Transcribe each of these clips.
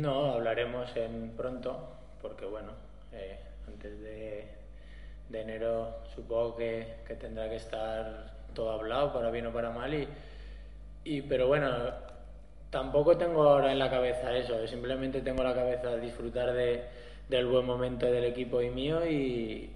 No, hablaremos en pronto, porque bueno, eh, antes de, enero supongo que, tendrá que estar todo hablado, para bien o para mal, y, pero bueno, tampoco tengo ahora en la cabeza eso, simplemente tengo la cabeza disfrutar de, del buen momento del equipo y mío, y,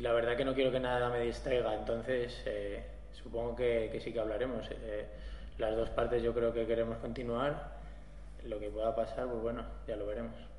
la verdad que no quiero que nada me distraiga, entonces eh, supongo que, sí que hablaremos. Eh, las dos partes yo creo que queremos continuar lo que pueda pasar, pues bueno, ya lo veremos.